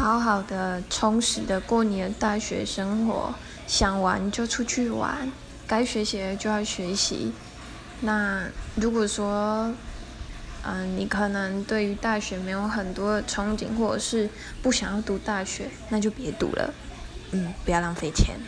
好好的充实的过你的大学生活想玩就出去玩该学习的就要学习。那如果说嗯你可能对于大学没有很多的憧憬或者是不想要读大学那就别读了。嗯不要浪费钱。